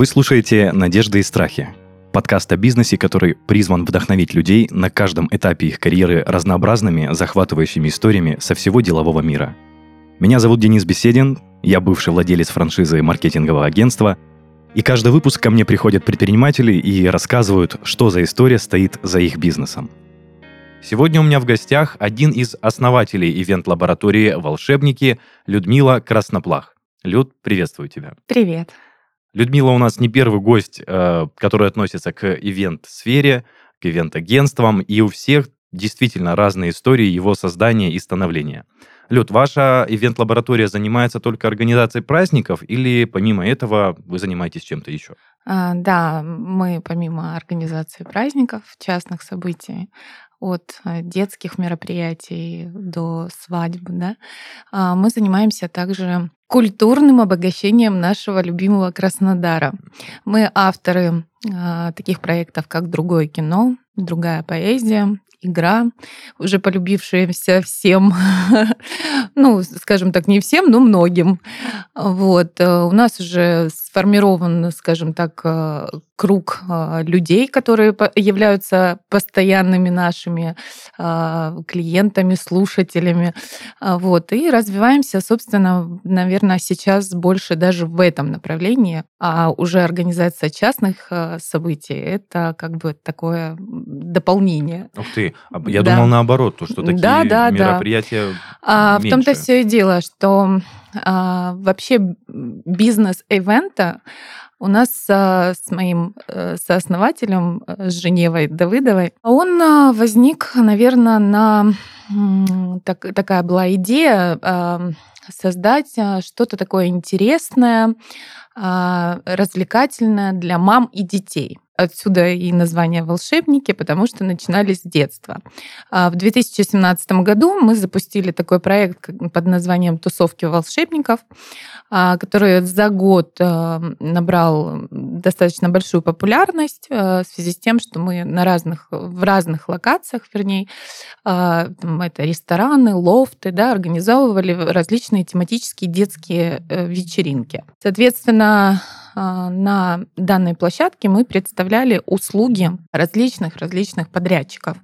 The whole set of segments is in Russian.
Вы слушаете «Надежды и страхи» – подкаст о бизнесе, который призван вдохновить людей на каждом этапе их карьеры разнообразными, захватывающими историями со всего делового мира. Меня зовут Денис Беседин, я бывший владелец франшизы маркетингового агентства, и каждый выпуск ко мне приходят предприниматели и рассказывают, что за история стоит за их бизнесом. Сегодня у меня в гостях один из основателей ивент-лаборатории «Волшебники» Людмила Красноплах. Люд, приветствую тебя. Привет. Людмила у нас не первый гость, э, который относится к ивент-сфере, к ивент-агентствам, и у всех действительно разные истории его создания и становления. Люд, ваша ивент-лаборатория занимается только организацией праздников или помимо этого вы занимаетесь чем-то еще? А, да, мы помимо организации праздников, частных событий, от э, детских мероприятий до свадьбы, да, а, мы занимаемся также культурным обогащением нашего любимого Краснодара. Мы авторы а, таких проектов, как «Другое кино», «Другая поэзия», игра, уже полюбившаяся всем, ну, скажем так, не всем, но многим. Вот. Э, у нас уже сформирован, скажем так, э, круг э, людей, которые являются постоянными нашими клиентами, слушателями. Вот. И развиваемся, собственно, наверное, сейчас больше даже в этом направлении. А уже организация частных событий — это как бы такое дополнение. Ух ты, а я да. думал наоборот, то, что такие да, да, мероприятия да. В том-то все и дело, что а, вообще бизнес ивента у нас а, с моим а, сооснователем, э, с Женевой Давыдовой, он а, возник, наверное, на... Так, такая была идея а, создать а, что-то такое интересное, развлекательное для мам и детей. Отсюда и название «Волшебники», потому что начинали с детства. А, в 2017 году мы запустили такой проект под названием «Тусовки волшебников», а, который за год а, набрал достаточно большую популярность в связи с тем, что мы на разных, в разных локациях, вернее, это рестораны, лофты, да, организовывали различные тематические детские э, вечеринки. Соответственно, а, на данной площадке мы представляли услуги различных-различных подрядчиков.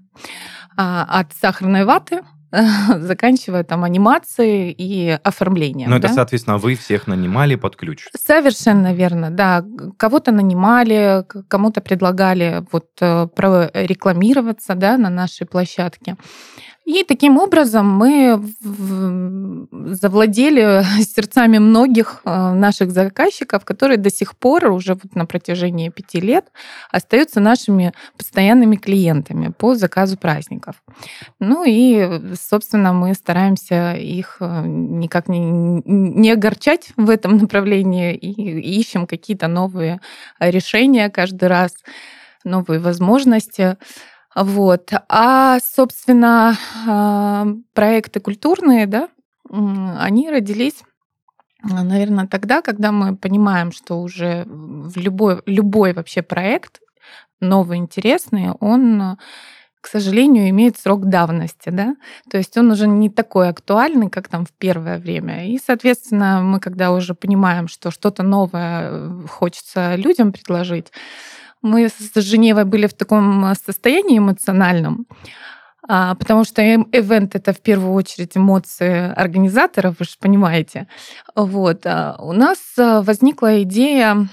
А, от сахарной ваты заканчивая там анимацией и оформлением. Ну, да? это, соответственно, вы всех нанимали под ключ. Совершенно верно, да. Кого-то нанимали, кому-то предлагали вот э, прорекламироваться да, на нашей площадке. И таким образом мы завладели сердцами многих э, наших заказчиков, которые до сих пор уже вот на протяжении пяти лет остаются нашими постоянными клиентами по заказу праздников. Ну и, собственно, мы стараемся их э, никак не, не огорчать в этом направлении и ищем какие-то новые решения каждый раз, новые возможности. Вот. А, собственно, а, проекты культурные, да, они родились наверное, тогда, когда мы понимаем, что уже в любой, любой вообще проект, новый, интересный, он, к сожалению, имеет срок давности, да, то есть он уже не такой актуальный, как там в первое время. И, соответственно, мы когда уже понимаем, что что-то новое э, хочется людям предложить, мы с Женевой были в таком а, состоянии эмоциональном, а, потому что ивент — это в первую очередь эмоции организаторов, вы же понимаете. Вот. А у нас возникла идея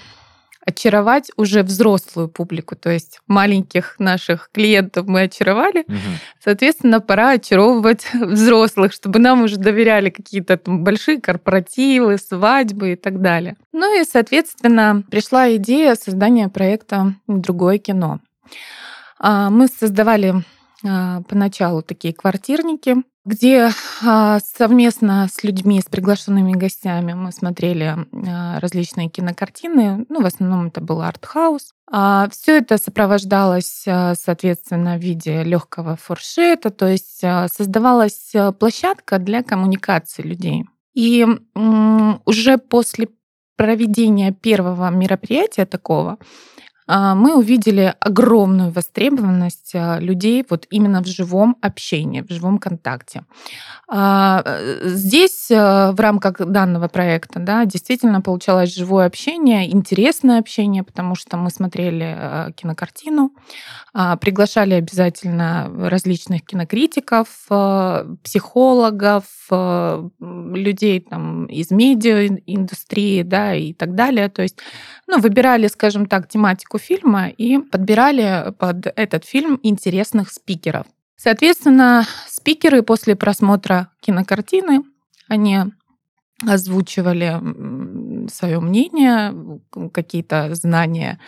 очаровать уже взрослую публику, то есть маленьких наших клиентов мы очаровали, угу. соответственно, пора очаровывать взрослых, чтобы нам уже доверяли какие-то большие корпоративы, свадьбы и так далее. Ну и, соответственно, пришла идея создания проекта «Другое кино». А, мы создавали а, поначалу такие квартирники, где а, совместно с людьми, с приглашенными гостями мы смотрели а, различные кинокартины. Ну, в основном это был артхаус. А все это сопровождалось, соответственно, в виде легкого фуршета, то есть создавалась площадка для коммуникации людей. И уже после проведения первого мероприятия такого мы увидели огромную востребованность а, людей вот именно в живом общении, в живом контакте. А, э, здесь в рамках данного проекта да, действительно получалось живое общение, интересное общение, потому что мы смотрели кинокартину, приглашали обязательно различных кинокритиков, психологов, людей там, из медиаиндустрии да, и так далее. То есть ну, выбирали, скажем так, тематику фильма и подбирали под этот фильм интересных спикеров. Соответственно, спикеры после просмотра кинокартины, они озвучивали свое мнение, какие-то знания,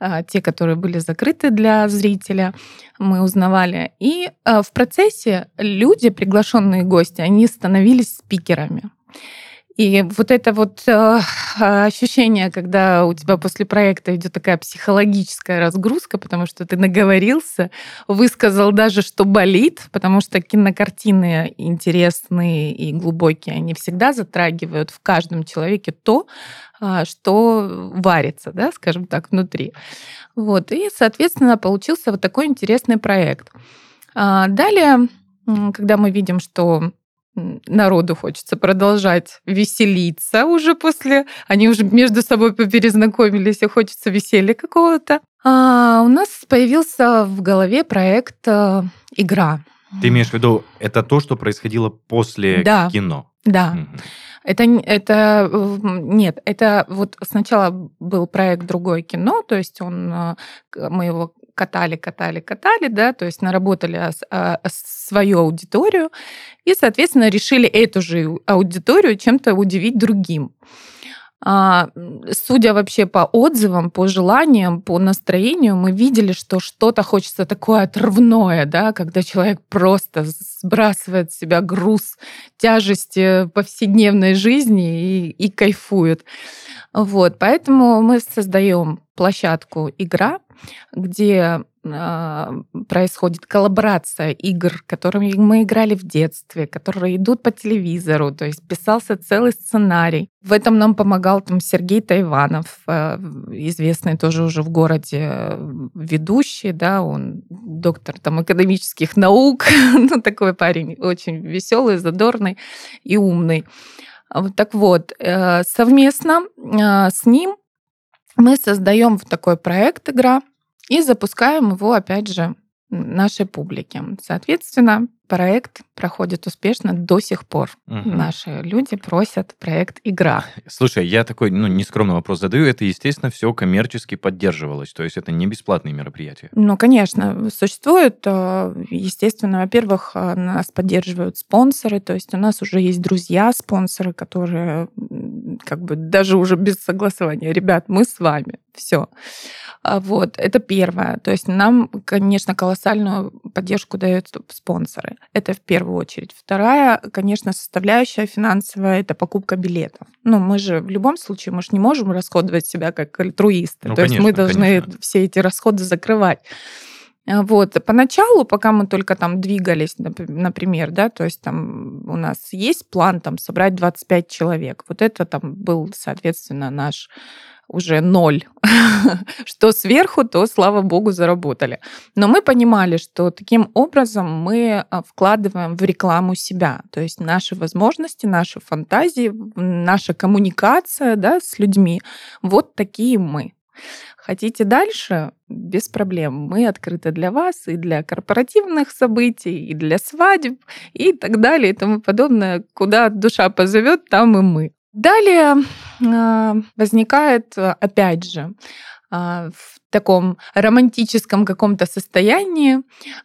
а, те, которые были закрыты для зрителя, мы узнавали. И а, в процессе люди, приглашенные гости, они становились спикерами. И вот это вот э, ощущение, когда у тебя после проекта идет такая психологическая разгрузка, потому что ты наговорился, высказал даже, что болит, потому что кинокартины интересные и глубокие, они всегда затрагивают в каждом человеке то, э, что варится, да, скажем так, внутри. Вот. И, соответственно, получился вот такой интересный проект. А далее, когда мы видим, что народу хочется продолжать веселиться уже после... Они уже между собой перезнакомились, и хочется веселья какого-то. А у нас появился в голове проект э, «Игра». Ты имеешь в виду, это то, что происходило после да. кино? Да. mm Это, это нет, это вот сначала был проект другое кино, то есть он э, мы его катали, катали, катали, да, то есть наработали а, свою аудиторию и, соответственно, решили эту же аудиторию чем-то удивить другим. А, судя вообще по отзывам, по желаниям, по настроению, мы видели, что что-то хочется такое отрывное, да, когда человек просто сбрасывает с себя груз тяжести повседневной жизни и, и кайфует. Вот, поэтому мы создаем площадку игра, где происходит коллаборация игр, которыми мы играли в детстве, которые идут по телевизору, то есть писался целый сценарий. В этом нам помогал там Сергей Тайванов, э, известный тоже уже в городе э, ведущий, да, он доктор там экономических наук, ну такой парень очень веселый, задорный и умный. Так вот, э, совместно с ним мы создаем такой проект игра и запускаем его, опять же, нашей публике. Соответственно, проект проходит успешно до сих пор. Угу. Наши люди просят проект «Игра». Слушай, я такой, ну, нескромный вопрос задаю. Это, естественно, все коммерчески поддерживалось, то есть это не бесплатные мероприятия? Ну, конечно, существует, э, естественно, во-первых, э, нас поддерживают спонсоры, то есть у нас уже есть друзья-спонсоры, которые как бы даже уже без согласования, ребят, мы с вами, все. А вот, это первое. То есть нам, конечно, колоссальную поддержку дают спонсоры. Это в первую очередь. Вторая, конечно, составляющая финансовая — это покупка билетов. Ну, мы же в любом случае, мы же не можем расходовать себя как альтруисты. Ну, То конечно, есть мы должны конечно. все эти расходы закрывать. А вот. Поначалу, пока мы только там двигались, например, да, то есть там у нас есть план там собрать 25 человек. Вот это там был, соответственно, наш уже ноль. что сверху, то, слава богу, заработали. Но мы понимали, что таким образом мы а, вкладываем в рекламу себя. То есть наши возможности, наши фантазии, наша коммуникация да, с людьми. Вот такие мы. Хотите дальше? Без проблем. Мы открыты для вас и для корпоративных событий, и для свадеб, и так далее, и тому подобное. Куда душа позовет, там и мы. Далее а, возникает, опять же, а, в таком романтическом каком-то состоянии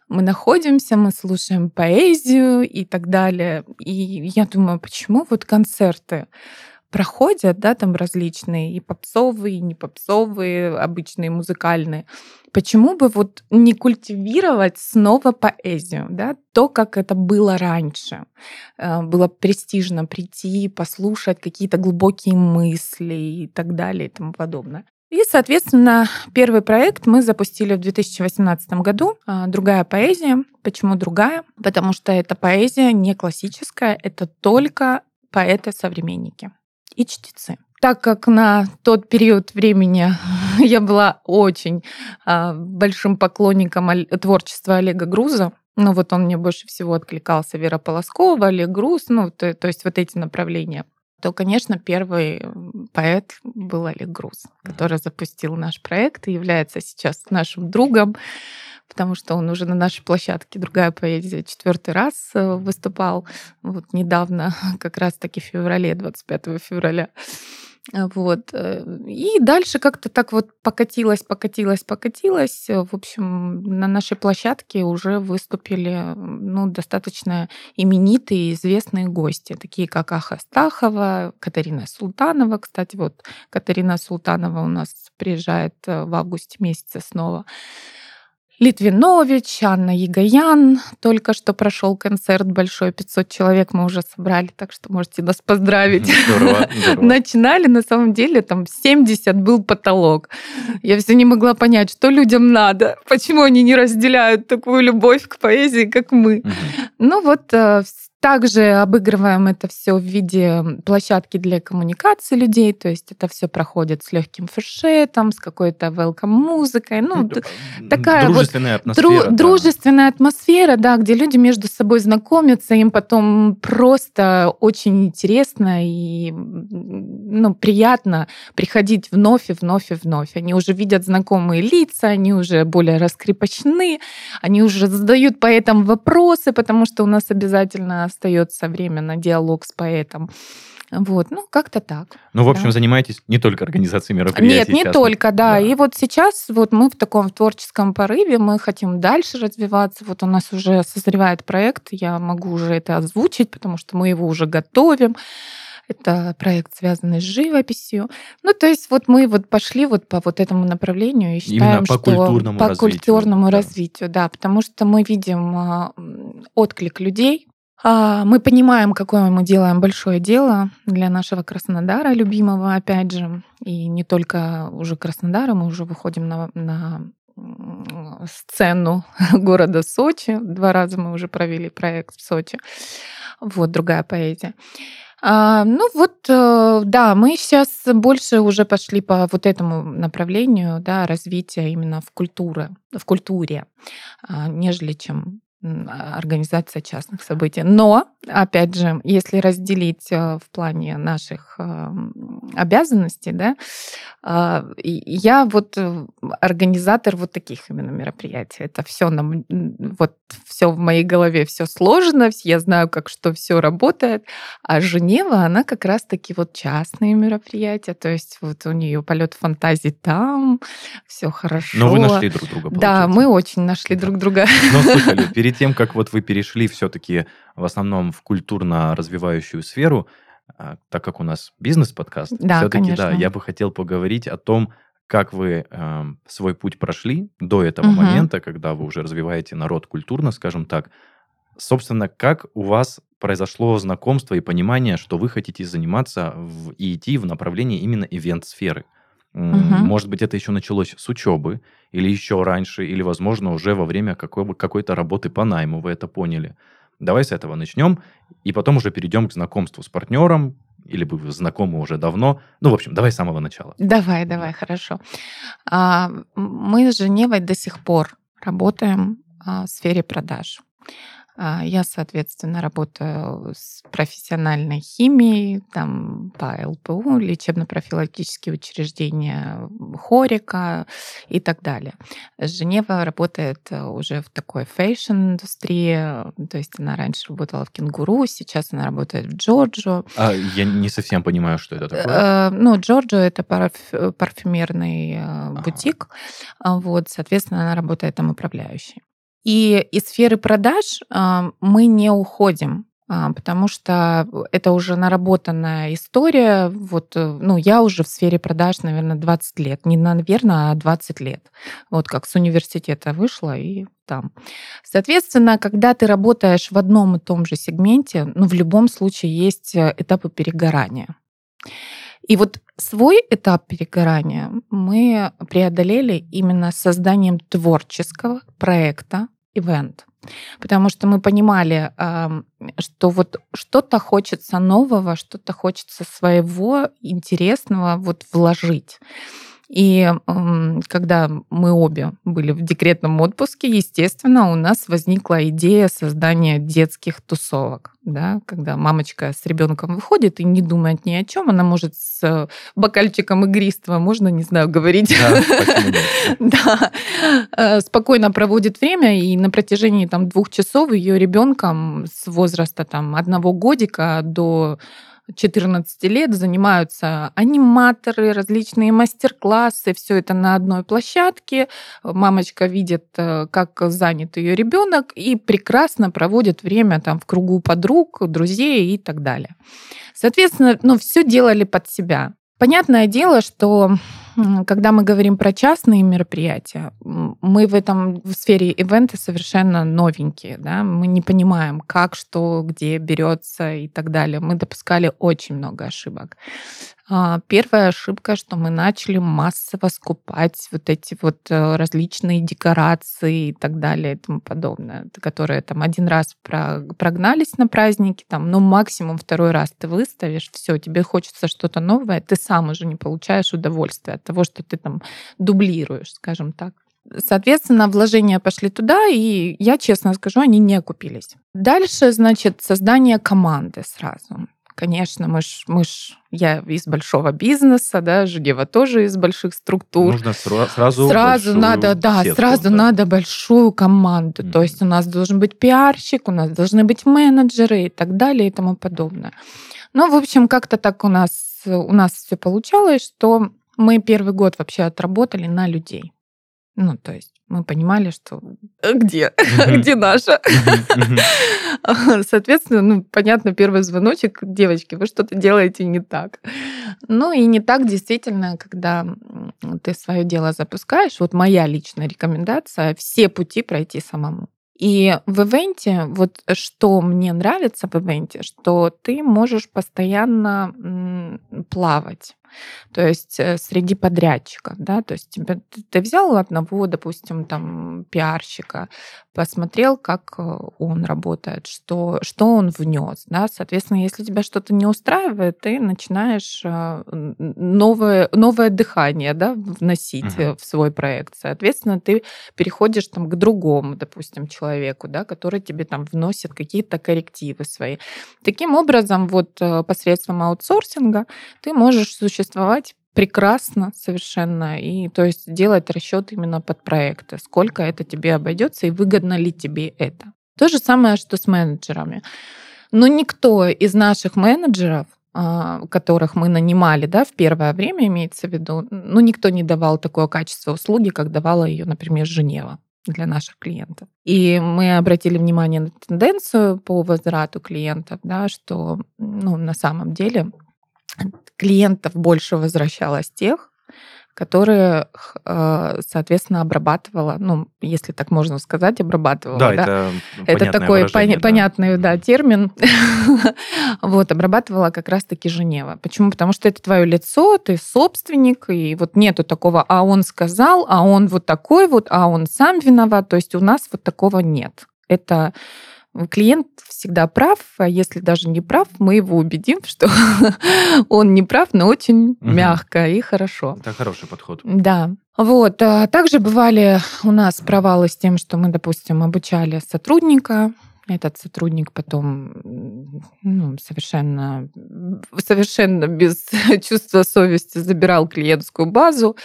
мы находимся, мы слушаем поэзию и так далее. И я думаю, почему вот концерты проходят, да, там различные, и попсовые, и не попсовые, обычные, музыкальные. Почему бы вот не культивировать снова поэзию, да, то, как это было раньше. Э, было престижно прийти, послушать какие-то глубокие мысли и так далее и тому подобное. И, соответственно, первый проект мы запустили в 2018 году. А, другая поэзия. Почему другая? Потому что эта поэзия не классическая, это только поэты-современники и чтецы. так как на тот период времени я была очень а, большим поклонником творчества Олега Груза, ну вот он мне больше всего откликался, Вера Полоскова, Олег Груз, ну то, то есть вот эти направления то, конечно, первый поэт был Олег Груз, который запустил наш проект и является сейчас нашим другом, потому что он уже на нашей площадке «Другая поэзия» четвертый раз э, выступал. Вот недавно, как раз-таки в феврале, 25 февраля. Вот. Э, и дальше как-то так вот покатилось, покатилось, покатилось. В общем, на нашей площадке уже выступили ну, достаточно именитые, известные гости, такие как Аха Стахова, Катарина Султанова. Кстати, вот Катарина Султанова у нас приезжает э, в августе месяце снова. Литвинович, Анна Егоян. Только что прошел концерт большой, 500 человек мы уже собрали, так что можете нас поздравить. Здорово, здорово. Начинали, на самом деле, там 70 был потолок. Я все не могла понять, что людям надо, почему они не разделяют такую любовь к поэзии, как мы. Угу. Ну вот э, также обыгрываем это все в виде площадки для коммуникации людей, то есть это все проходит с легким фуршетом, с какой-то welcome музыкой, ну, ну такая дружественная вот атмосфера, дру, да. дружественная атмосфера, да, где люди между собой знакомятся, им потом просто очень интересно и ну приятно приходить вновь и вновь и вновь. Они уже видят знакомые лица, они уже более раскрепощены, они уже задают поэтам вопросы, потому что у нас обязательно остается время на диалог с поэтом. Вот, ну, как-то так. Ну, в общем, да. занимаетесь не только организацией мероприятий. Нет, не частных. только, да. да. И вот сейчас вот мы в таком творческом порыве, мы хотим дальше развиваться. Вот у нас уже созревает проект, я могу уже это озвучить, потому что мы его уже готовим. Это проект, связанный с живописью. Ну, то есть вот мы вот пошли вот по вот этому направлению и считаем, Именно по что культурному по развитию, культурному да. развитию, да, потому что мы видим а, отклик людей, мы понимаем, какое мы делаем большое дело для нашего Краснодара, любимого, опять же. И не только уже Краснодара, мы уже выходим на, на сцену города Сочи. Два раза мы уже провели проект в Сочи. Вот, другая поэзия. А, ну вот, э, да, мы сейчас больше уже пошли по вот этому направлению, да, развития именно в культуре, в культуре, а, нежели чем а, организация частных событий. Но, опять же, если разделить э, в плане наших обязанностей, да, а, я вот э, организатор вот таких именно мероприятий. Это все нам, вот все в моей голове, все сложно, я знаю, как что все работает. А Женева, она как раз-таки вот частные мероприятия, то есть вот у нее полет фантазии там, все хорошо. Но вы нашли друг друга. Получается. Да, мы очень нашли да. друг друга. Но слушали, перед тем, как вот вы перешли все-таки в основном в культурно развивающую сферу, а, так как у нас бизнес-подкаст, да, все-таки, да, я бы хотел поговорить о том, как вы э, свой путь прошли до этого угу. момента, когда вы уже развиваете народ культурно, скажем так. Собственно, как у вас произошло знакомство и понимание, что вы хотите заниматься в, и идти в направлении именно ивент-сферы? Угу. Может быть, это еще началось с учебы, или еще раньше, или, возможно, уже во время какой- какой-то работы по найму вы это поняли. Давай с этого начнем, и потом уже перейдем к знакомству с партнером, или вы знакомы уже давно. Ну, в общем, давай с самого начала. Давай, давай, хорошо. А, мы с Женевой до сих пор работаем а, в сфере продаж. А, я, соответственно, работаю с профессиональной химией, там по ЛПУ, лечебно-профилактические учреждения Хорика и так далее. Женева работает э, уже в такой fashion-индустрии, то есть она раньше работала в Кенгуру, сейчас она работает в Джорджо. А я не совсем понимаю, что это такое. Э, ну, Джорджо — это парфюмерный э, ага. бутик, вот, соответственно, она работает там управляющей. И из сферы продаж а, мы не уходим, а, потому что это уже наработанная история. Вот, э, ну, я уже в сфере продаж, наверное, 20 лет. Не наверное, а 20 лет. Вот как с университета вышла и там. Соответственно, когда ты работаешь в одном и том же сегменте, ну, в любом случае есть э, этапы перегорания. И вот свой этап перегорания мы преодолели именно созданием творческого проекта ивент. Потому что мы понимали, что вот что-то хочется нового, что-то хочется своего интересного вот вложить. И когда мы обе были в декретном отпуске, естественно, у нас возникла идея создания детских тусовок. Да, когда мамочка с ребенком выходит и не думает ни о чем, она может с бокальчиком игристого, можно, не знаю, говорить, да, э, спокойно проводит время, и на протяжении там двух часов ее ребенком с возраста там одного годика до 14 лет занимаются аниматоры, различные мастер-классы, все это на одной площадке. Мамочка видит, э, как занят ее ребенок и прекрасно проводит время там в кругу подруг, друзей и так далее. Соответственно, ну, все делали под себя. Понятное дело, что когда мы говорим про частные мероприятия, мы в этом в сфере ивента совершенно новенькие, да, мы не понимаем, как, что, где берется и так далее. Мы допускали очень много ошибок. А, первая ошибка, что мы начали массово скупать вот эти вот э, различные декорации и так далее и тому подобное, которые там один раз прогнались на праздники, там, ну максимум второй раз ты выставишь, все, тебе хочется что-то новое, ты сам уже не получаешь удовольствия от того, что ты там дублируешь, скажем так. Соответственно, вложения пошли туда, и я честно скажу, они не окупились. Дальше, значит, создание команды сразу. Конечно, мы ж, мы ж, я из большого бизнеса, да, Женева тоже из больших структур. Нужно сразу Сразу надо, да, сетку, сразу да. надо большую команду. Mm-hmm. То есть у нас должен быть пиарщик, у нас должны быть менеджеры и так далее и тому подобное. Ну, в общем, как-то так у нас, у нас все получалось, что мы первый год вообще отработали на людей. Ну, то есть мы понимали, что «Э, где, где наша. Соответственно, ну, понятно, первый звоночек, девочки, вы что-то делаете не так. Ну и не так действительно, когда ты свое дело запускаешь. Вот моя личная рекомендация, все пути пройти самому. И в ивенте, вот что мне нравится в ивенте, что ты можешь постоянно плавать. То есть э, среди подрядчиков, да, то есть тебе, ты взял одного, допустим, там пиарщика, посмотрел, как э, он работает, что, что он внес, да, соответственно, если тебя что-то не устраивает, ты начинаешь э, новое, новое дыхание, да, вносить uh-huh. в свой проект, соответственно, ты переходишь там к другому, допустим, человеку, да, который тебе там вносит какие-то коррективы свои. Таким образом, вот посредством аутсорсинга ты можешь существовать существовать прекрасно совершенно. И то есть делать расчет именно под проекты. Сколько это тебе обойдется и выгодно ли тебе это. То же самое, что с менеджерами. Но никто из наших менеджеров а, которых мы нанимали, да, в первое время имеется в виду, ну, никто не давал такое качество услуги, как давала ее, например, Женева для наших клиентов. И мы обратили внимание на тенденцию по возврату клиентов, да, что ну, на самом деле клиентов больше возвращалось тех, которые, э, соответственно, обрабатывала, ну, если так можно сказать, обрабатывала. Да, да? это Это такой пон- да. понятный да, термин. вот, обрабатывала как раз-таки Женева. Почему? Потому что это твое лицо, ты собственник, и вот нету такого, а он сказал, а он вот такой вот, а он сам виноват. То есть у нас вот такого нет. Это клиент всегда прав, а если даже не прав, мы его убедим, что он не прав, но очень угу. мягко и хорошо. Это хороший подход. Да. Вот. А также бывали у нас провалы с тем, что мы, допустим, обучали сотрудника, этот сотрудник потом ну, совершенно, совершенно без чувства совести забирал клиентскую базу,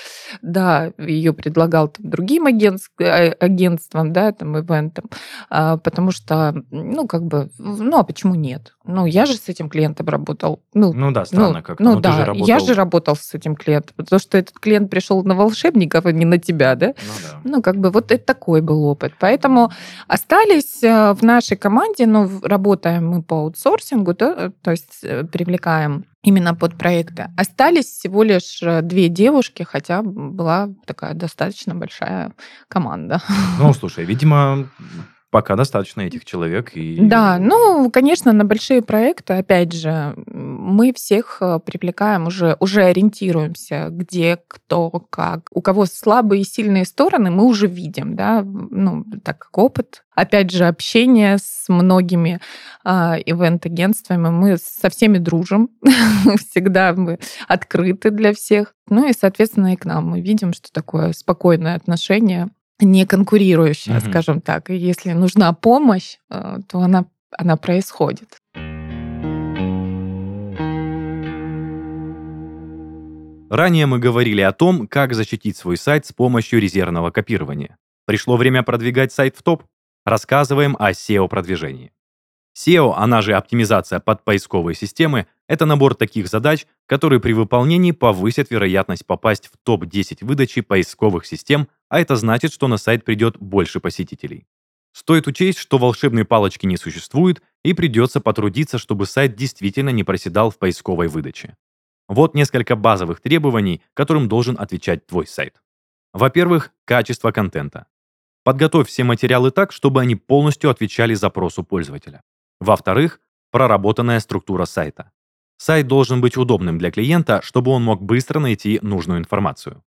да, ее предлагал там, другим агентствам, агентствам, да, там, ивентам, а, потому что, ну, как бы, ну, а почему нет? Ну, я же с этим клиентом работал. Ну, ну да, странно ну, как-то. Ну, да, же работал... я же работал с этим клиентом, потому что этот клиент пришел на волшебников, а не на тебя, да? Ну, да. ну как бы вот это такой был опыт. Поэтому остались э, в нашей команде, ну, работаем мы по аутсорсингу, то, то есть э, привлекаем именно под проекты. Остались всего лишь э, две девушки, хотя была такая достаточно большая команда. Ну, слушай, видимо, пока достаточно этих человек. И... Да, ну, конечно, на большие проекты, опять же, мы всех э, привлекаем уже, уже ориентируемся, где, кто, как. У кого слабые и сильные стороны, мы уже видим, да, ну, так как опыт. Опять же, общение с многими э, ивент-агентствами. Мы со всеми дружим, всегда мы открыты для всех. Ну и, соответственно, и к нам. Мы видим, что такое спокойное отношение не конкурирующая, mm скажем так. И если нужна помощь, э, то она, она происходит. Ранее мы говорили о том, как защитить свой сайт с помощью резервного копирования. Пришло время продвигать сайт в топ? Рассказываем о SEO-продвижении. SEO, она же оптимизация под поисковые системы, это набор таких задач, которые при выполнении повысят вероятность попасть в топ-10 выдачи поисковых систем, а это значит, что на сайт придет больше посетителей. Стоит учесть, что волшебной палочки не существует, и придется потрудиться, чтобы сайт действительно не проседал в поисковой выдаче. Вот несколько базовых требований, которым должен отвечать твой сайт. Во-первых, качество контента. Подготовь все материалы так, чтобы они полностью отвечали запросу пользователя. Во-вторых, проработанная структура сайта. Сайт должен быть удобным для клиента, чтобы он мог быстро найти нужную информацию.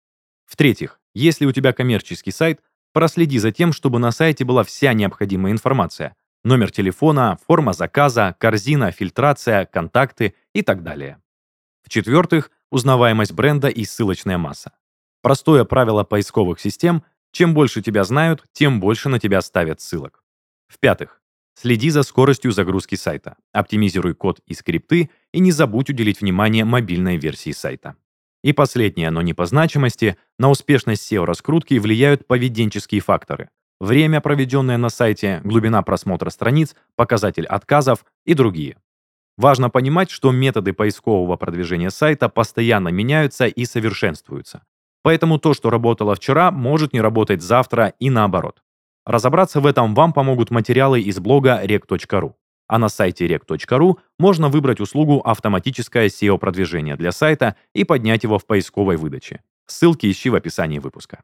В-третьих, если у тебя коммерческий сайт, проследи за тем, чтобы на сайте была вся необходимая информация. Номер телефона, форма заказа, корзина, фильтрация, контакты и так далее. В-четвертых, узнаваемость бренда и ссылочная масса. Простое правило поисковых систем – чем больше тебя знают, тем больше на тебя ставят ссылок. В-пятых, Следи за скоростью загрузки сайта, оптимизируй код и скрипты и не забудь уделить внимание мобильной версии сайта. И последнее, но не по значимости, на успешность SEO-раскрутки влияют поведенческие факторы. Время, проведенное на сайте, глубина просмотра страниц, показатель отказов и другие. Важно понимать, что методы поискового продвижения сайта постоянно меняются и совершенствуются. Поэтому то, что работало вчера, может не работать завтра и наоборот. Разобраться в этом вам помогут материалы из блога rec.ru. А на сайте rec.ru можно выбрать услугу «Автоматическое SEO-продвижение» для сайта и поднять его в поисковой выдаче. Ссылки ищи в описании выпуска.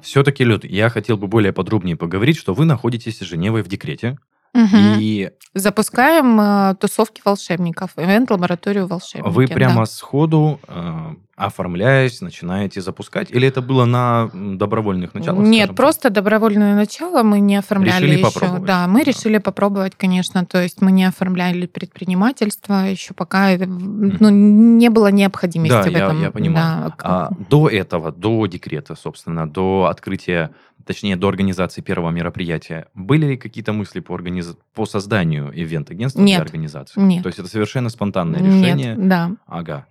Все-таки, Люд, я хотел бы более подробнее поговорить, что вы находитесь с Женевой в декрете. Угу. И запускаем э, тусовки волшебников, ивент-лабораторию волшебников. Вы прямо да. сходу э, оформляясь, начинаете запускать? Или это было на добровольных началах? Нет, просто так? добровольное начало мы не оформляли решили еще. Попробовать. Да, мы да. решили попробовать, конечно. То есть мы не оформляли предпринимательство еще пока ну, не было необходимости да, в этом. Я, я понимаю. Да. А, до этого, до декрета, собственно, до открытия точнее, до организации первого мероприятия, были ли какие-то мысли по, организ... по созданию ивент-агентства для организации? Нет. То есть это совершенно спонтанное решение? Нет, да. Ага.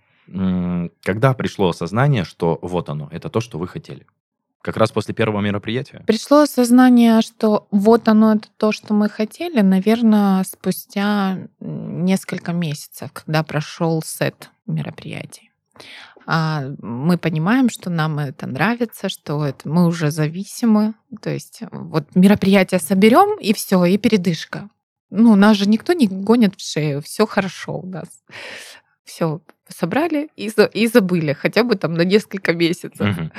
Когда пришло осознание, что вот оно, это то, что вы хотели? Как раз после первого мероприятия? Пришло осознание, что вот оно, это то, что мы хотели, наверное, спустя несколько месяцев, когда прошел сет мероприятий. А мы понимаем, что нам это нравится, что это, мы уже зависимы. То есть вот мероприятие соберем, и все, и передышка. Ну, нас же никто не гонит в шею, все хорошо у нас. Все, собрали и, и забыли, хотя бы там на несколько месяцев. Угу.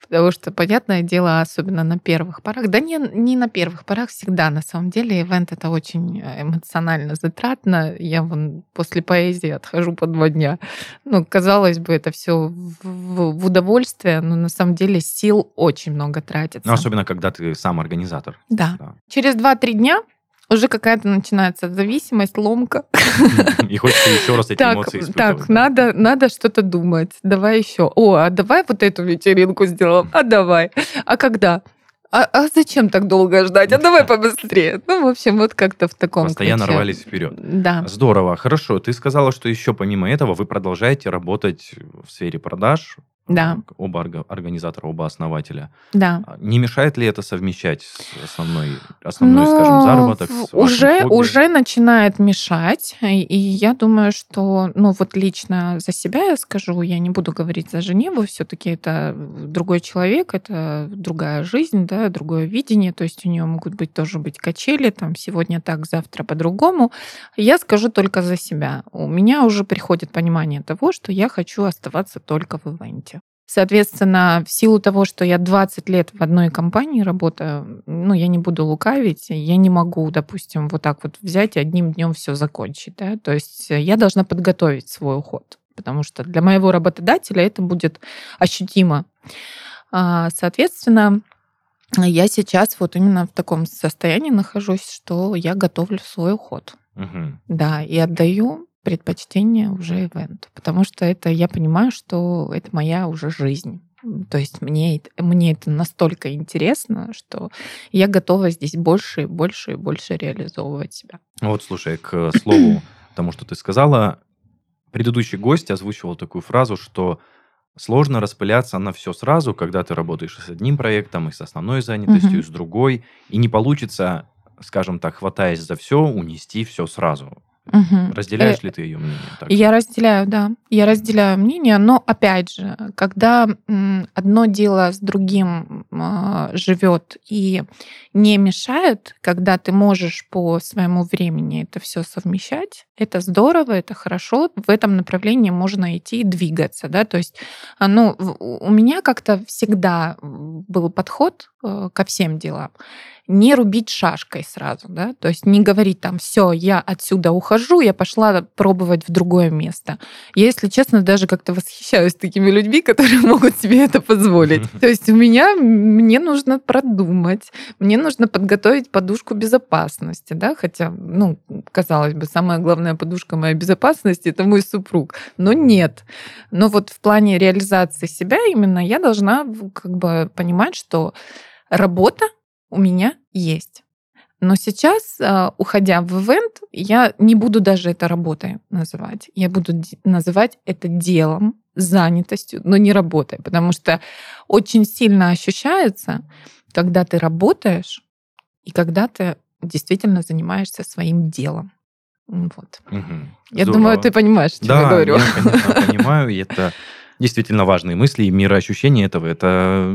Потому что, понятное дело, особенно на первых порах, да не, не на первых порах, всегда на самом деле ивент это очень э, эмоционально затратно. Я вон после поэзии отхожу по два дня. Ну, казалось бы, это все в, в, в удовольствие, но на самом деле сил очень много тратится. Ну, особенно, когда ты сам организатор. Да. да. Через два-три дня уже какая-то начинается зависимость, ломка. И хочется еще раз эти так, эмоции испытывать. Так, надо, надо что-то думать. Давай еще. О, а давай вот эту вечеринку сделаем. А давай. А когда? А, а зачем так долго ждать? А давай побыстрее. Ну, в общем, вот как-то в таком Постоянно ключе. рвались вперед. Да. Здорово. Хорошо. Ты сказала, что еще помимо этого вы продолжаете работать в сфере продаж, да. оба организатора, оба основателя. Да. А не мешает ли это совмещать с основной, основной Но скажем, заработок? С уже, уже начинает мешать. И я думаю, что, ну вот лично за себя я скажу, я не буду говорить за Женеву, все-таки это другой человек, это другая жизнь, да, другое видение, то есть у нее могут быть тоже быть качели, там сегодня так, завтра по-другому. Я скажу только за себя. У меня уже приходит понимание того, что я хочу оставаться только в ивенте. Соответственно, в силу того, что я 20 лет в одной компании работаю, ну, я не буду лукавить, я не могу, допустим, вот так вот взять и одним днем все закончить. Да? То есть я должна подготовить свой уход, потому что для моего работодателя это будет ощутимо. А, соответственно, я сейчас вот именно в таком состоянии нахожусь, что я готовлю свой уход. Угу. Да, и отдаю предпочтение уже ивенту, потому что это я понимаю, что это моя уже жизнь. То есть мне, мне это настолько интересно, что я готова здесь больше и больше и больше реализовывать себя. Вот, слушай, к слову тому, что ты сказала, предыдущий гость озвучивал такую фразу, что сложно распыляться на все сразу, когда ты работаешь с одним проектом, и с основной занятостью, и с другой, и не получится, скажем так, хватаясь за все, унести все сразу. Угу. Разделяешь э, ли ты ее мнение? Также? Я разделяю, да. Я разделяю мнение, но опять же, когда одно дело с другим а, живет и не мешает, когда ты можешь по своему времени это все совмещать, это здорово, это хорошо, в этом направлении можно идти и двигаться, да, то есть, а, ну, у меня как-то всегда был подход э, ко всем делам не рубить шашкой сразу, да, то есть не говорить там, все, я отсюда ухожу, я пошла пробовать в другое место. Я, если честно, даже как-то восхищаюсь такими людьми, которые могут себе это позволить. То есть у меня, мне нужно продумать, мне нужно подготовить подушку безопасности, да, хотя, ну, казалось бы, самая главная подушка моей безопасности это мой супруг, но нет. Но вот в плане реализации себя именно я должна как бы понимать, что работа у меня есть. Но сейчас, а, уходя в ивент, я не буду даже это работой называть. Я буду называть это делом, занятостью, но не работой, потому что очень сильно ощущается, когда ты работаешь и когда ты действительно занимаешься своим делом. Вот. Угу. Я думаю, ты понимаешь, что да, я говорю. Я, конечно, понимаю, это действительно важные мысли и мироощущение этого. Это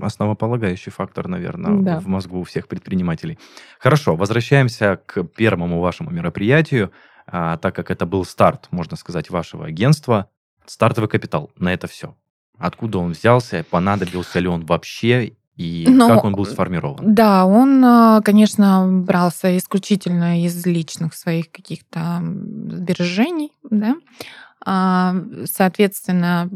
основополагающий фактор, наверное, да. в мозгу у всех предпринимателей. Хорошо, возвращаемся к первому вашему мероприятию. А, так как это был старт, можно сказать, вашего агентства, стартовый капитал на это все. Откуда он взялся, понадобился ли он вообще и Но, как он был сформирован? Да, он, а, конечно, брался исключительно из личных своих каких-то сбережений, да. А, соответственно,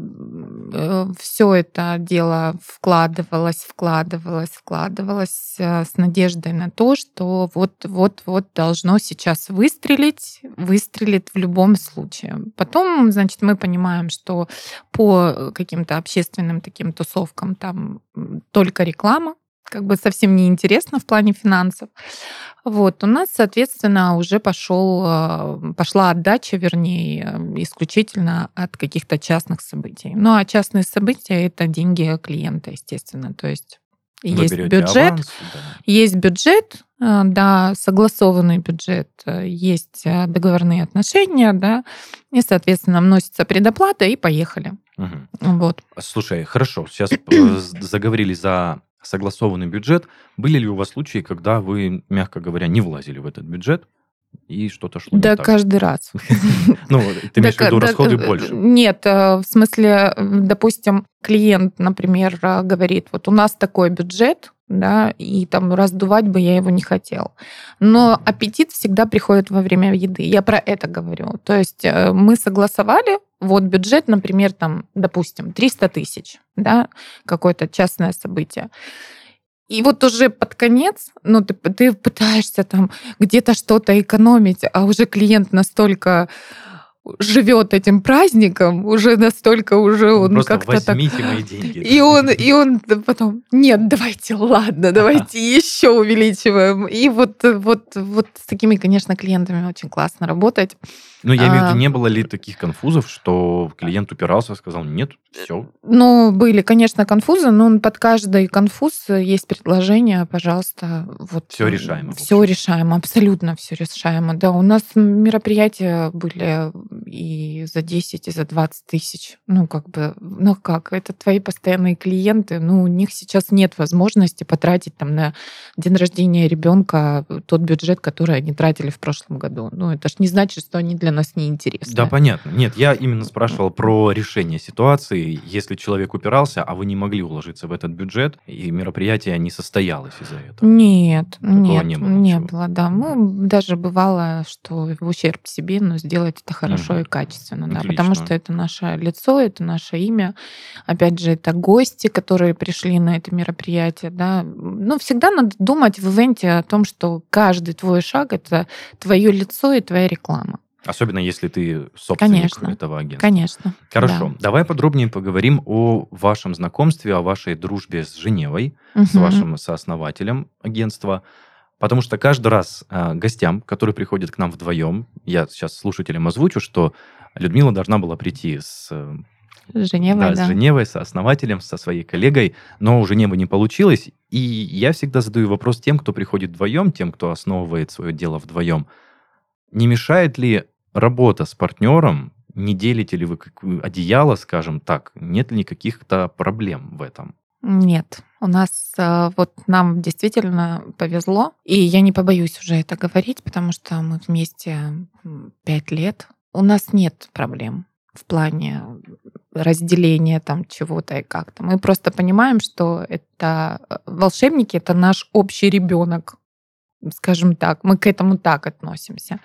э, все это дело вкладывалось, вкладывалось, вкладывалось э, с надеждой на то, что вот-вот-вот должно сейчас выстрелить, выстрелит в любом случае. Потом, значит, мы понимаем, что по каким-то общественным таким тусовкам там только реклама, как бы совсем не интересно в плане финансов. Вот, у нас, соответственно, уже пошел, э, пошла отдача, вернее, исключительно от каких-то частных событий. Ну, а частные события — это деньги клиента, естественно. То есть Вы есть бюджет, аванс, да. есть бюджет, э, да, согласованный бюджет, э, есть договорные отношения, да, и, соответственно, вносится предоплата, и поехали. Угу. Вот. Слушай, хорошо, сейчас заговорили за согласованный бюджет. Были ли у вас случаи, когда вы, мягко говоря, не влазили в этот бюджет, и что-то шло Да, не так. каждый раз. Ну, ты имеешь в виду расходы больше? Нет, э, в смысле, допустим, клиент, например, э, говорит, вот у нас такой бюджет, да, и там раздувать бы я его не хотел. Но аппетит всегда приходит во время еды. Я про это говорю. То есть э, мы согласовали, вот бюджет, например, там, допустим, 300 тысяч, да, какое-то частное событие. И вот уже под конец, ну, ты, ты пытаешься там где-то что-то экономить, а уже клиент настолько живет этим праздником, уже настолько уже он Просто как-то так... мои деньги. И он, и он потом, нет, давайте, ладно, давайте еще увеличиваем. И вот, вот, вот с такими, конечно, клиентами очень классно работать. Ну, я имею в виду, а. не было ли таких конфузов, что клиент упирался, сказал, нет, все? Ну, были, конечно, конфузы, но под каждый конфуз есть предложение, пожалуйста. Вот, все решаемо. Все решаемо, абсолютно все решаемо. Да, у нас мероприятия были и за 10, и за 20 тысяч. Ну, как бы, ну как, это твои постоянные клиенты, ну, у них сейчас нет возможности потратить там на день рождения ребенка тот бюджет, который они тратили в прошлом году. Ну, это ж не значит, что они для нас не интересны. Да, понятно. Нет, я именно спрашивал про решение ситуации. Если человек упирался, а вы не могли уложиться в этот бюджет, и мероприятие не состоялось из-за этого. Нет, Такого нет, не было не было, да. Мы даже бывало, что в ущерб себе, но сделать это хорошо Мгм. и качественно, да, потому что это наше лицо, это наше имя. Опять же, это гости, которые пришли на это мероприятие, да. Ну, всегда надо думать в ивенте о том, что каждый твой шаг это твое лицо и твоя реклама. Особенно если ты собственник Конечно. этого агентства. Конечно. Хорошо. да. Давай подробнее поговорим о вашем знакомстве, о вашей дружбе с Женевой, с Мгм. вашим сооснователем агентства. Потому что каждый раз а, гостям, которые приходят к нам вдвоем, я сейчас слушателям озвучу, что Людмила должна была прийти с, э, С Женевой, да, да. с Женевой, со основателем, со своей коллегой, но у Женевы не получилось. И я всегда задаю вопрос тем, кто приходит вдвоем, тем, кто основывает свое дело вдвоем. Не мешает ли работа с партнером? Не делите ли вы какую- одеяло, скажем так? Нет ли каких-то проблем в этом? Нет, у нас э, вот нам действительно повезло, и я не побоюсь уже это говорить, потому что мы вместе пять лет. У нас нет проблем в плане разделения там чего-то и как-то. Мы просто понимаем, что это э, волшебники, это наш общий ребенок, скажем так, мы к этому так относимся.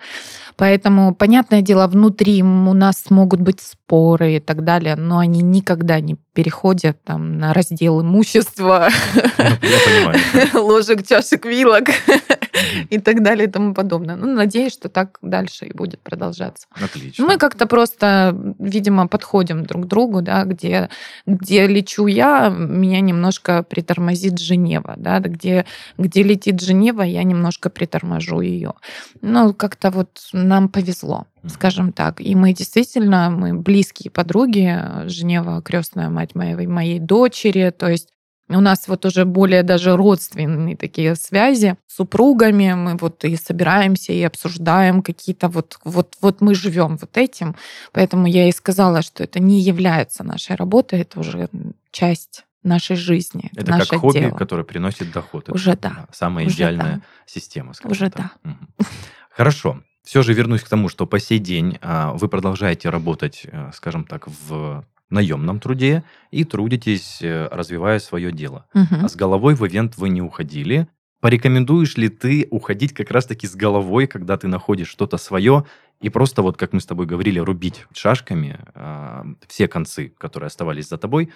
Поэтому, понятное дело, внутри у нас могут быть споры и так далее, но они никогда не переходят там, на раздел имущества, Ну, ложек, чашек, вилок и так далее и тому подобное. Ну, надеюсь, что так дальше и будет продолжаться. Отлично. Мы как-то просто, видимо, подходим друг к другу, да, где, где лечу я, меня немножко притормозит Женева, да, где, где летит Женева, я немножко приторможу ее. Ну, как-то вот нам повезло, скажем так. И мы действительно, мы близкие подруги, Женева крестная мать моей, моей дочери, то есть у нас вот уже более даже родственные такие связи с супругами. Мы вот и собираемся, и обсуждаем какие-то вот, вот, вот мы живем вот этим. Поэтому я и сказала, что это не является нашей работой, это уже часть нашей жизни, Это наше как хобби, дело. которое приносит доход. Это, Уже да. Самая Уже идеальная да. система, скажем Уже так. Мгм. Хорошо. Все же вернусь к тому, что по сей день а, вы продолжаете работать, э, скажем так, в наемном труде и трудитесь, э, развивая свое дело. Мгм. А с головой в ивент вы не уходили. Порекомендуешь ли ты уходить как раз-таки с головой, когда ты находишь что-то свое, и просто вот, как мы с тобой говорили, рубить шашками а, все концы, которые оставались за тобой,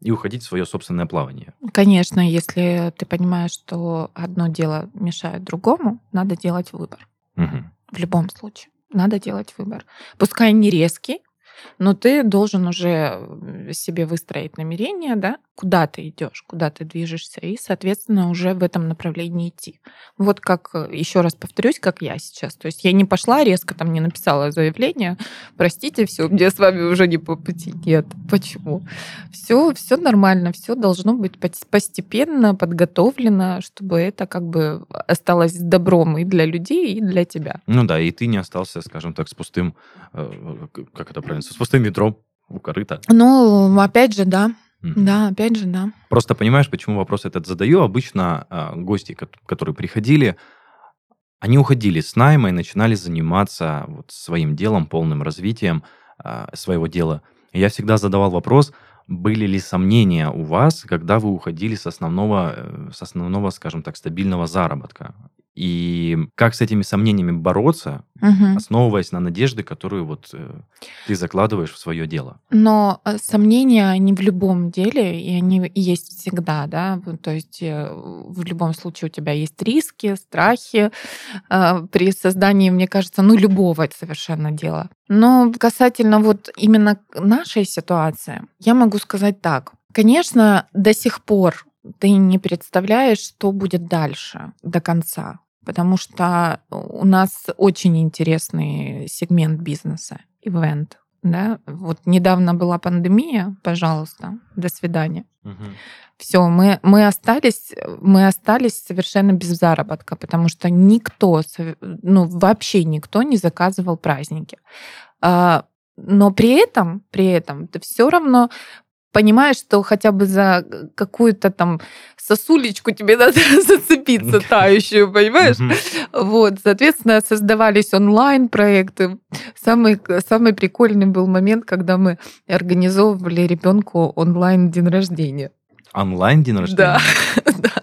и уходить в свое собственное плавание? Конечно, если ты понимаешь, что одно дело мешает другому, надо делать выбор. Мгм. В любом случае. Надо делать выбор. Пускай не резкий, но ты должен уже себе выстроить намерение, да, куда ты идешь, куда ты движешься, и, соответственно, уже в этом направлении идти. Вот как, еще раз повторюсь, как я сейчас. То есть я не пошла резко, там не написала заявление, простите, все, мне с вами уже не по пути. Нет. Почему? Все, все нормально, все должно быть пос- постепенно подготовлено, чтобы это как бы осталось добром и для людей, и для тебя. Ну да, и ты не остался, скажем так, с пустым, э, как это правильно, с пустым ведром у корыта. Ну, опять же, да. Да, опять же, да. Просто понимаешь, почему вопрос этот задаю? Обычно а, гости, кот- которые приходили, они уходили с найма и начинали заниматься вот своим делом, полным развитием а, своего дела. Я всегда задавал вопрос, были ли сомнения у вас, когда вы уходили с основного, э, с основного, скажем так, стабильного заработка? И как с этими сомнениями бороться, Мгм. основываясь на надежды, которую вот э, ты закладываешь в свое дело? Но э, сомнения, они в любом деле, и они есть всегда, да, то есть э, в любом случае у тебя есть риски, страхи э, при создании, мне кажется, ну, любого совершенно дела. Но касательно вот именно нашей ситуации, я могу сказать так. Конечно, до сих пор ты не представляешь, что будет дальше до конца, потому что у нас очень интересный сегмент бизнеса, ивент. Да? Вот недавно была пандемия, пожалуйста, до свидания. Все, мы, мы, остались, мы остались совершенно без заработка, потому что никто, ну вообще никто не заказывал праздники. А, но при этом, при этом ты все равно понимаешь, что хотя бы за какую-то там сосулечку тебе надо зацепиться тающую, понимаешь? Вот, соответственно, создавались онлайн-проекты. Самый, самый прикольный был момент, когда мы организовывали ребенку онлайн день рождения. Онлайн день рождения? Да, да.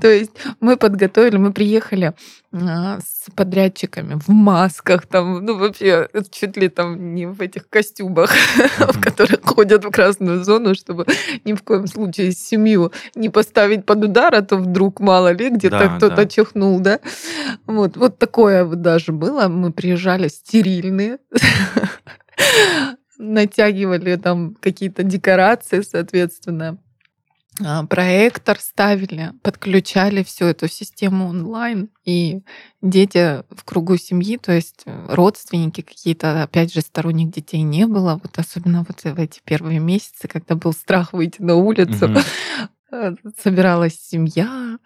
То есть мы подготовили, мы приехали а, с подрядчиками в масках, там, ну вообще чуть ли там не в этих костюмах, в которых ходят в красную зону, чтобы ни в коем случае семью не поставить под удар, а то вдруг мало ли где-то кто-то чихнул, да. Вот, вот такое вот даже было. Мы приезжали стерильные, натягивали там какие-то декорации, соответственно, проектор ставили, подключали всю эту систему онлайн, и дети в кругу семьи, то есть э, родственники какие-то, опять же, сторонних детей не было, вот особенно вот в эти первые месяцы, когда был страх выйти на улицу, угу. Собиралась семья,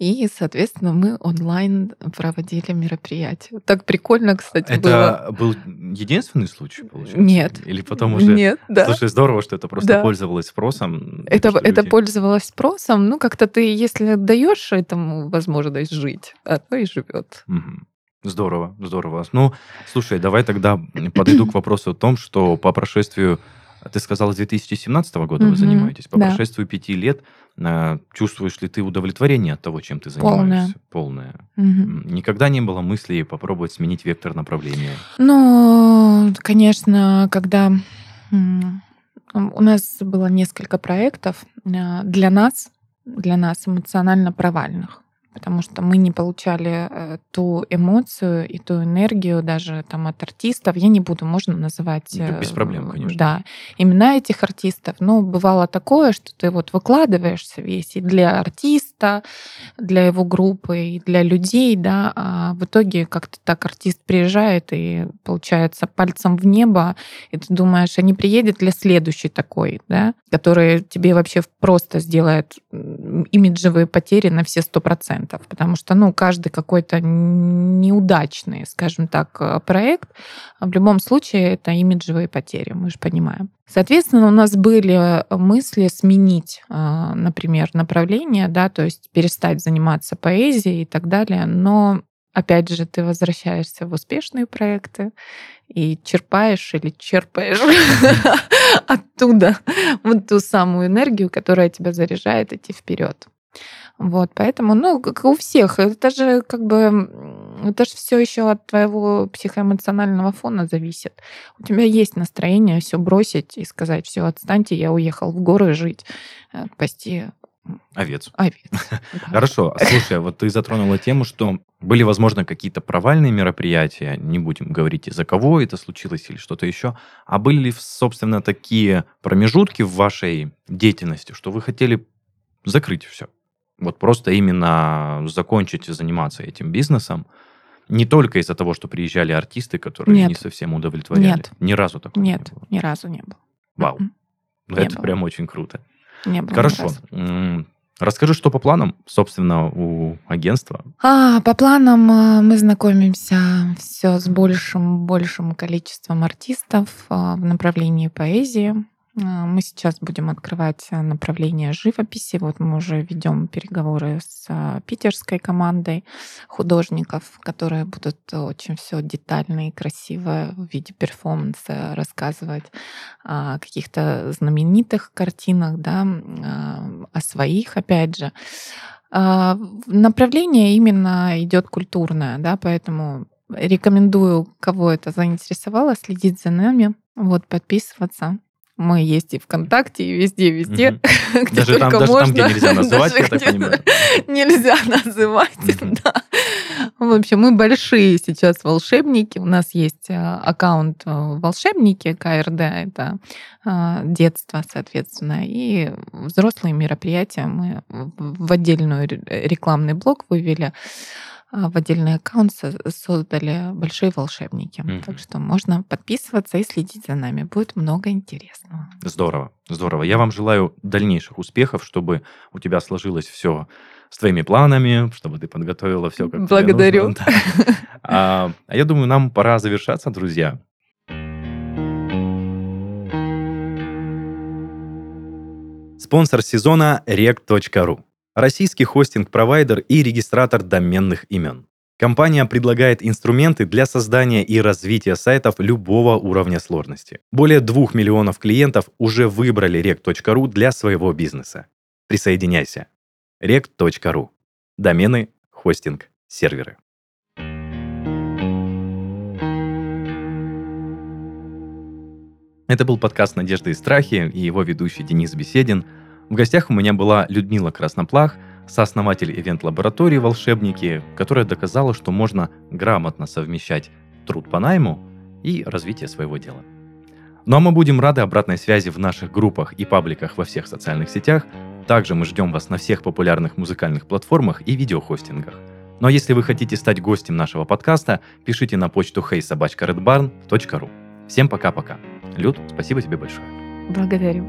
и, соответственно, мы онлайн проводили мероприятие. Так прикольно, кстати, это было. Это был единственный случай, получается? Нет. Или потом уже... Нет, да. Слушай, здорово, что это просто да. пользовалось спросом. Это, это пользовалось спросом. Ну, как-то ты, если даешь этому возможность жить, оно и живет. Угу. Здорово, здорово. Ну, слушай, давай тогда подойду к вопросу о том, что по прошествию ты сказала, с 2017 года вы занимаетесь. По да. прошествию пяти лет э, чувствуешь ли ты удовлетворение от того, чем ты занимаешься? Полное. Угу. Никогда не было мысли попробовать сменить вектор направления? Ну, конечно, когда у нас было несколько проектов э, для нас, для нас эмоционально провальных потому что мы не получали э, ту эмоцию и ту энергию даже там от артистов. Я не буду, можно называть... Без э, проблем, конечно. Да, имена этих артистов. Но бывало такое, что ты вот выкладываешься весь и для артиста, для его группы, и для людей, да, а в итоге как-то так артист приезжает и получается пальцем в небо, и ты думаешь, а не приедет ли следующий такой, да, который тебе вообще просто сделает имиджевые потери на все сто процентов потому что, ну, каждый какой-то неудачный, скажем так, э, проект, в любом случае это имиджевые потери, мы же понимаем. Соответственно, у нас были мысли сменить, э, например, направление, да, то есть перестать заниматься поэзией и так далее, но опять же, ты возвращаешься в успешные проекты и черпаешь или черпаешь оттуда вот ту самую энергию, которая тебя заряжает идти вперед. Вот, поэтому, ну, как у всех, это же как бы, это же все еще от твоего психоэмоционального фона зависит. У тебя есть настроение все бросить и сказать, все, отстаньте, я уехал в горы жить, э, пасти Овец. Овец. Хорошо. Слушай, вот ты затронула тему, что были, возможно, какие-то провальные мероприятия, не будем говорить, из-за кого это случилось или что-то еще, а были ли, собственно, такие промежутки в вашей деятельности, что вы хотели закрыть все? Вот просто именно закончить заниматься этим бизнесом. Не только из-за того, что приезжали артисты, которые Нет. не совсем удовлетворяли. Нет. Ни разу такого Нет, не было. ни разу не было. Вау. Ну, это было. прям очень круто. Не было Хорошо. Расскажи, что по планам, собственно, у агентства? А, по планам а, мы знакомимся все с большим, большим количеством артистов а, в направлении поэзии. А, мы сейчас будем открывать э, направление живописи. Вот мы уже ведем переговоры с а, питерской командой художников, которые будут очень все детально и красиво в виде перформанса рассказывать о каких-то знаменитых картинах, да, а, о своих, опять же. Направление именно идет культурное, да, поэтому рекомендую, кого это заинтересовало, следить за нами, вот, подписываться. Мы есть и ВКонтакте, и везде, везде. Угу. Где даже, там, даже там, где нельзя называть, я так понимаю. Нельзя называть, угу. да. В общем, мы большие сейчас волшебники. У нас есть э, аккаунт э, волшебники КРД, это э, детство, соответственно, и взрослые мероприятия мы в отдельную рекламный блок вывели. А, в отдельный аккаунт создали большие волшебники. Угу. Так что можно подписываться и следить за нами. Будет много интересного. Здорово, здорово. Я вам желаю дальнейших успехов, чтобы у тебя сложилось все с твоими планами, чтобы ты подготовила все как Благодарю. Нужно. А, а я думаю, нам пора завершаться, друзья. Спонсор сезона rec.ru Российский хостинг-провайдер и регистратор доменных имен. Компания предлагает инструменты для создания и развития сайтов любого уровня сложности. Более двух миллионов клиентов уже выбрали rec.ru для своего бизнеса. Присоединяйся. rec.ru. Домены, хостинг, серверы. Это был подкаст «Надежды и страхи» и его ведущий Денис Беседин. В гостях у меня была Людмила Красноплах, сооснователь ивент-лаборатории «Волшебники», которая доказала, что можно грамотно совмещать труд по найму и развитие своего дела. Ну а мы будем рады обратной связи в наших группах и пабликах во всех социальных сетях. Также мы ждем вас на всех популярных музыкальных платформах и видеохостингах. Но если вы хотите стать гостем нашего подкаста, пишите на почту heysobachkaredbarn.ru. Всем пока-пока. Люд, спасибо тебе большое. Благодарю.